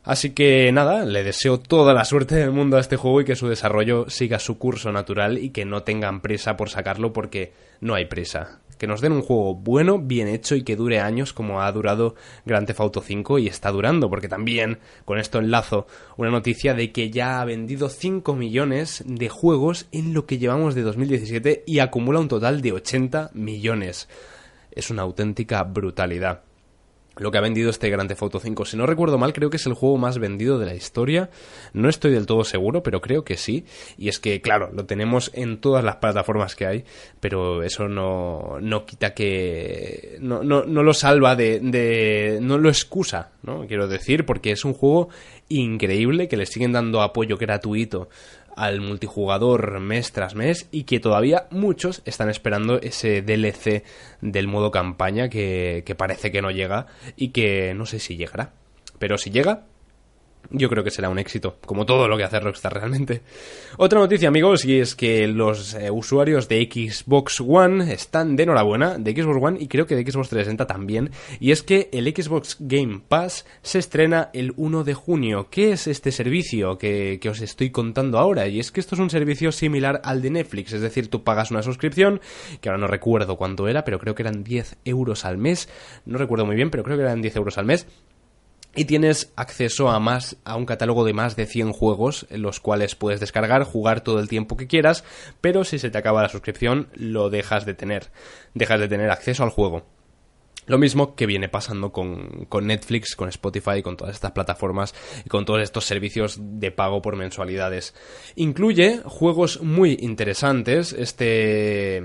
Así que nada, le deseo toda la suerte del mundo a este juego y que su desarrollo siga su curso natural y que no tengan prisa por sacarlo porque no hay prisa que nos den un juego bueno, bien hecho y que dure años como ha durado Grand Theft Auto 5 y está durando, porque también con esto enlazo una noticia de que ya ha vendido 5 millones de juegos en lo que llevamos de 2017 y acumula un total de 80 millones. Es una auténtica brutalidad lo que ha vendido este Grand Theft Auto 5. Si no recuerdo mal, creo que es el juego más vendido de la historia. No estoy del todo seguro, pero creo que sí. Y es que, claro, lo tenemos en todas las plataformas que hay, pero eso no, no quita que... No, no, no lo salva de, de... no lo excusa, ¿no? Quiero decir, porque es un juego increíble que le siguen dando apoyo gratuito al multijugador mes tras mes y que todavía muchos están esperando ese DLC del modo campaña que, parece que no llega y que no sé si llegará. Pero si llega, yo creo que será un éxito, como todo lo que hace Rockstar realmente. Otra noticia, amigos, y es que los eh, usuarios de Xbox One están de enhorabuena, de Xbox One y creo que de Xbox 360 también, y es que el Xbox Game Pass se estrena el 1 de junio. ¿Qué es este servicio que, que os estoy contando ahora? Y es que esto es un servicio similar al de Netflix, es decir, tú pagas una suscripción, que ahora no recuerdo cuánto era, pero creo que eran 10 euros al mes, no recuerdo muy bien, pero creo que eran 10 euros al mes, y tienes acceso a más a un catálogo de más de 100 juegos los cuales puedes descargar, jugar todo el tiempo que quieras, pero si se te acaba la suscripción lo dejas de tener, dejas de tener acceso al juego. Lo mismo que viene pasando con, con, Netflix, con Spotify, con todas estas plataformas y con todos estos servicios de pago por mensualidades. Incluye juegos muy interesantes. Este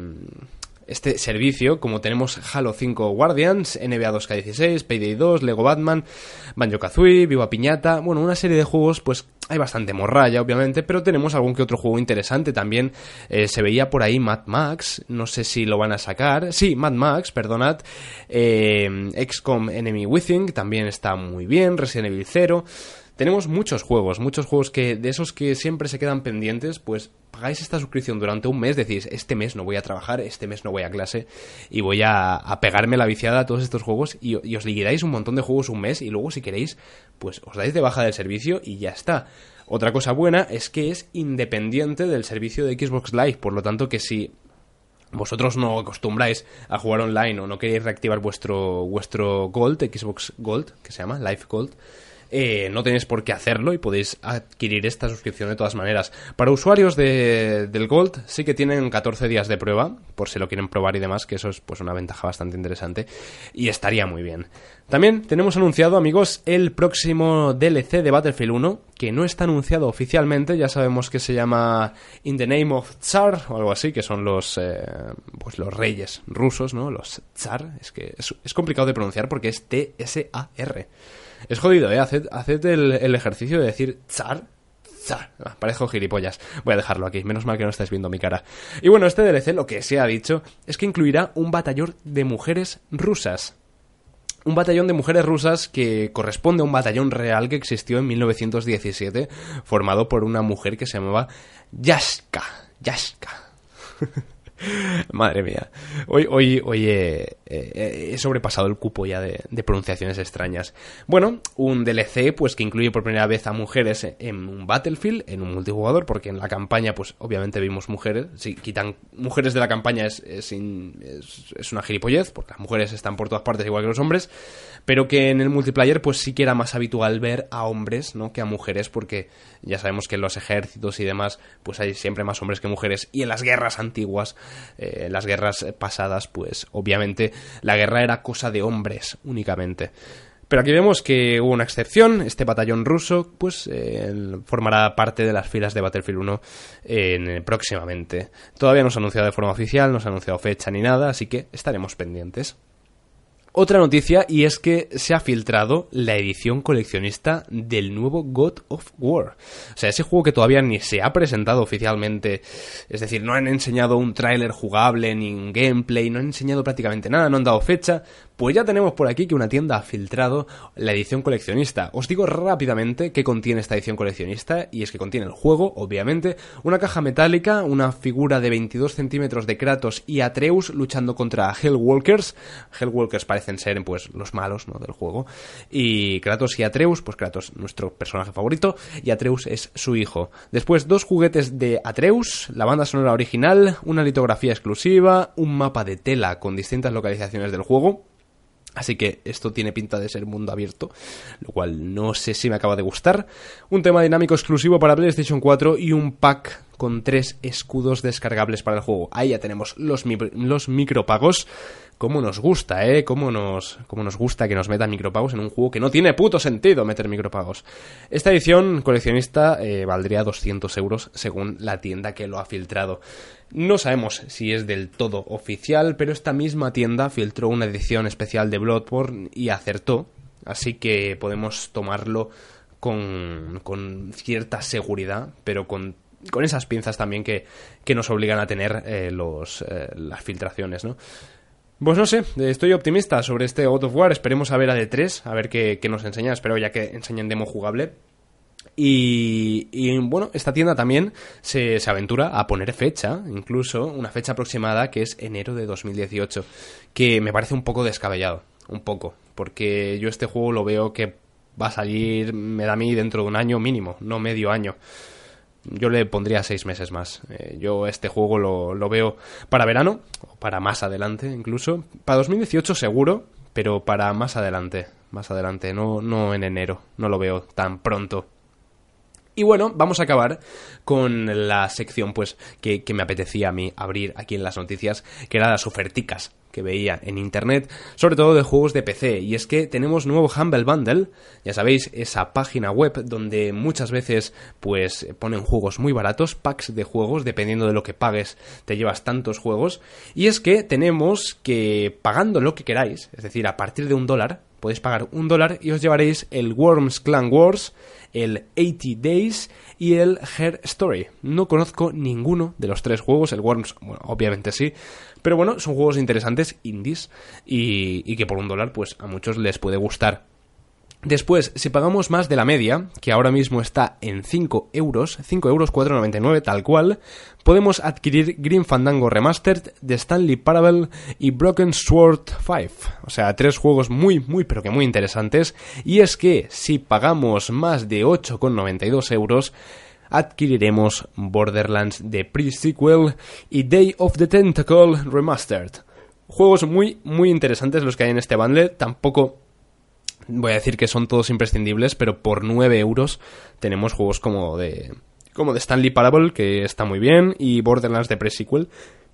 este servicio, como tenemos Halo 5 Guardians, NBA 2K16, Payday 2, Lego Batman, Banjo Kazooie, Viva Piñata, bueno, una serie de juegos, pues hay bastante morralla, obviamente, pero tenemos algún que otro juego interesante también. Eh, se veía por ahí Mad Max, no sé si lo van a sacar. Sí, Mad Max, perdonad. Eh, XCOM Enemy Within también está muy bien. Resident Evil 0. Tenemos muchos juegos, muchos juegos que de esos que siempre se quedan pendientes, pues pagáis esta suscripción durante un mes, decís, este mes no voy a trabajar, este mes no voy a clase y voy a, pegarme la viciada a todos estos juegos y, os liquidáis un montón de juegos un mes y luego si queréis, pues os dais de baja del servicio y ya está. Otra cosa buena es que es independiente del servicio de Xbox Live, por lo tanto que si vosotros no acostumbráis a jugar online o no queréis reactivar vuestro, vuestro Gold, Xbox Gold, que se llama Live Gold, eh, no tenéis por qué hacerlo y podéis adquirir esta suscripción de todas maneras. Para usuarios de, del Gold sí que tienen 14 días de prueba, por si lo quieren probar y demás, que eso es pues una ventaja bastante interesante y estaría muy bien. También tenemos anunciado, amigos, el próximo DLC de Battlefield 1, que no está anunciado oficialmente, ya sabemos que se llama In the Name of Tsar o algo así, que son los eh, pues los reyes rusos, ¿no? Los Tsar, es que es, es complicado de pronunciar porque es T-S-A-R. Es jodido, ¿eh? Haced, el, ejercicio de decir zar. Zar. Ah, parezco gilipollas. Voy a dejarlo aquí. Menos mal que no estáis viendo mi cara. Y bueno, este DLC lo que se ha dicho es que incluirá un batallón de mujeres rusas. Un batallón de mujeres rusas que corresponde a un batallón real que existió en 1917, formado por una mujer que se llamaba Yaska. Yaska. <laughs> Madre mía. Hoy, hoy, hoy he, sobrepasado el cupo ya de, pronunciaciones extrañas. Bueno, un DLC pues que incluye por primera vez a mujeres en un Battlefield, en un multijugador, porque en la campaña pues obviamente vimos mujeres. Si quitan mujeres de la campaña es, es, es una gilipollez, porque las mujeres están por todas partes igual que los hombres pero que en el multiplayer pues sí que era más habitual ver a hombres ¿no? que a mujeres porque ya sabemos que en los ejércitos y demás pues hay siempre más hombres que mujeres y en las guerras antiguas eh, en las guerras pasadas pues obviamente la guerra era cosa de hombres únicamente pero aquí vemos que hubo una excepción, este batallón ruso pues eh, formará parte de las filas de Battlefield 1 en, próximamente. Todavía no se ha anunciado de forma oficial, no se ha anunciado fecha ni nada, así que estaremos pendientes. Otra noticia y es que se ha filtrado la edición coleccionista del nuevo God of War. O sea, ese juego que todavía ni se ha presentado oficialmente. Es decir, no han enseñado un tráiler jugable ni un gameplay, no han enseñado prácticamente nada, no han dado fecha. Pues ya tenemos por aquí que una tienda ha filtrado la edición coleccionista. Os digo rápidamente qué contiene esta edición coleccionista y es que contiene el juego, obviamente, una caja metálica, una figura de 22 centímetros de Kratos y Atreus luchando contra Hellwalkers. Hellwalkers parecen ser pues los malos ¿no? del juego. Y Kratos y Atreus, pues Kratos nuestro personaje favorito y Atreus es su hijo. Después dos juguetes de Atreus, la banda sonora original, una litografía exclusiva, un mapa de tela con distintas localizaciones del juego Así que esto tiene pinta de ser mundo abierto, lo cual no sé si me acaba de gustar. Un tema dinámico exclusivo para PlayStation 4 y un pack con tres escudos descargables para el juego. Ahí ya tenemos los, los micropagos. Cómo nos gusta, ¿eh? Cómo nos, cómo nos gusta que nos metan micropagos en un juego que no tiene puto sentido meter micropagos. Esta edición coleccionista eh, valdría 200 euros según la tienda que lo ha filtrado. No sabemos si es del todo oficial, pero esta misma tienda filtró una edición especial de Bloodborne y acertó, así que podemos tomarlo con, con cierta seguridad, pero con, con esas pinzas también que, que nos obligan a tener eh, los, eh, las filtraciones, ¿no? Pues no sé, estoy optimista sobre este God of War. Esperemos a ver a D3, a ver qué, nos enseña. Espero ya que enseñen demo jugable Y, y, bueno, esta tienda también se, aventura a poner fecha, incluso una fecha aproximada que es enero de 2018, que me parece un poco descabellado, un poco, porque yo este juego lo veo que va a salir, me da a mí, dentro de un año mínimo, no medio año. Yo le pondría seis meses más. Eh, yo este juego lo, lo veo para verano, para más adelante incluso. Para 2018 seguro, pero para más adelante, más adelante, no, no en enero, no lo veo tan pronto. Y bueno, vamos a acabar con la sección pues que, me apetecía a mí abrir aquí en las noticias, que eran las oferticas que veía en internet, sobre todo de juegos de PC. Y es que tenemos nuevo Humble Bundle, ya sabéis, esa página web donde muchas veces pues ponen juegos muy baratos, packs de juegos, dependiendo de lo que pagues, te llevas tantos juegos. Y es que tenemos que pagando lo que queráis, es decir, a partir de un dólar, podéis pagar un dólar y os llevaréis el Worms Clan Wars, el 80 Days y el Hair Story. No conozco ninguno de los tres juegos, el Worms, bueno, obviamente sí, pero bueno, son juegos interesantes, indies, y, y que por un dólar, pues a muchos les puede gustar. Después, si pagamos más de la media, que ahora mismo está en 5 euros, 5 euros 4,99 tal cual, podemos adquirir Green Fandango Remastered, The Stanley Parable y Broken Sword 5. O sea, tres juegos muy, muy, pero que muy interesantes. Y es que si pagamos más de 8,92 euros, adquiriremos Borderlands de Pre-Sequel y Day of the Tentacle Remastered. Juegos muy, muy interesantes los que hay en este bundle. Tampoco voy a decir que son todos imprescindibles, pero por 9 euros tenemos juegos como de como de Stanley Parable, que está muy bien, y Borderlands de Pre-Sequel,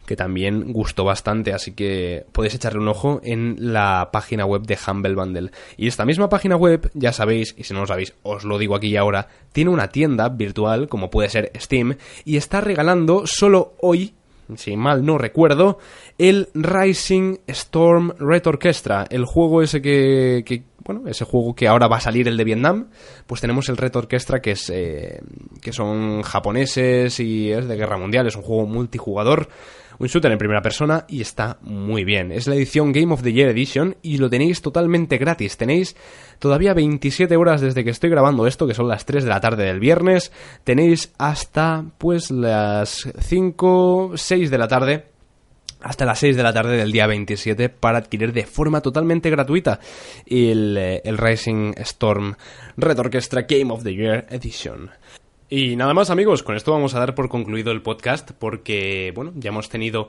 que también gustó bastante, así que podéis echarle un ojo en la página web de Humble Bundle. Y esta misma página web, ya sabéis, y si no lo sabéis, os lo digo aquí y ahora, tiene una tienda virtual, como puede ser Steam, y está regalando solo hoy, si mal no recuerdo, el Rising Storm Red Orchestra, el juego ese que, que bueno, ese juego que ahora va a salir el de Vietnam, pues tenemos el Red Orchestra que es eh, que son japoneses y es de guerra mundial, es un juego multijugador, un shooter en primera persona y está muy bien. Es la edición Game of the Year Edition y lo tenéis totalmente gratis. Tenéis todavía 27 horas desde que estoy grabando esto, que son las 3 de la tarde del viernes. Tenéis hasta pues las 5, 6 de la tarde hasta las 6 de la tarde del día 27 para adquirir de forma totalmente gratuita el, el Rising Storm Red Orchestra Game of the Year Edition. Y nada más amigos, con esto vamos a dar por concluido el podcast porque, bueno, ya hemos tenido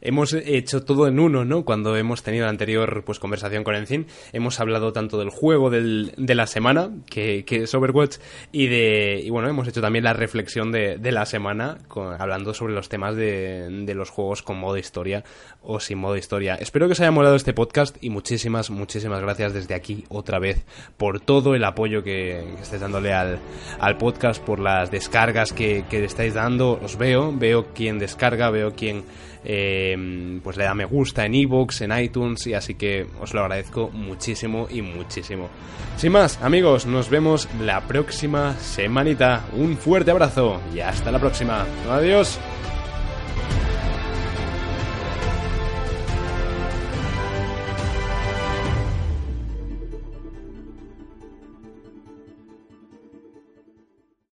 hemos hecho todo en uno, ¿no? Cuando hemos tenido la anterior pues, conversación con Encin, hemos hablado tanto del juego del, de la semana, que, que, es Overwatch, y de y bueno, hemos hecho también la reflexión de, de la semana, hablando sobre los temas de, de, los juegos con modo historia o sin modo historia. Espero que os haya molado este podcast y muchísimas, muchísimas gracias desde aquí otra vez por todo el apoyo que, que estáis dándole al, al podcast, por las descargas que, que estáis dando. Os veo, veo quién descarga, veo quién eh, pues le da me gusta en ebooks, en iTunes y así que os lo agradezco muchísimo y muchísimo. Sin más, amigos, nos vemos la próxima semanita. Un fuerte abrazo y hasta la próxima. Adiós.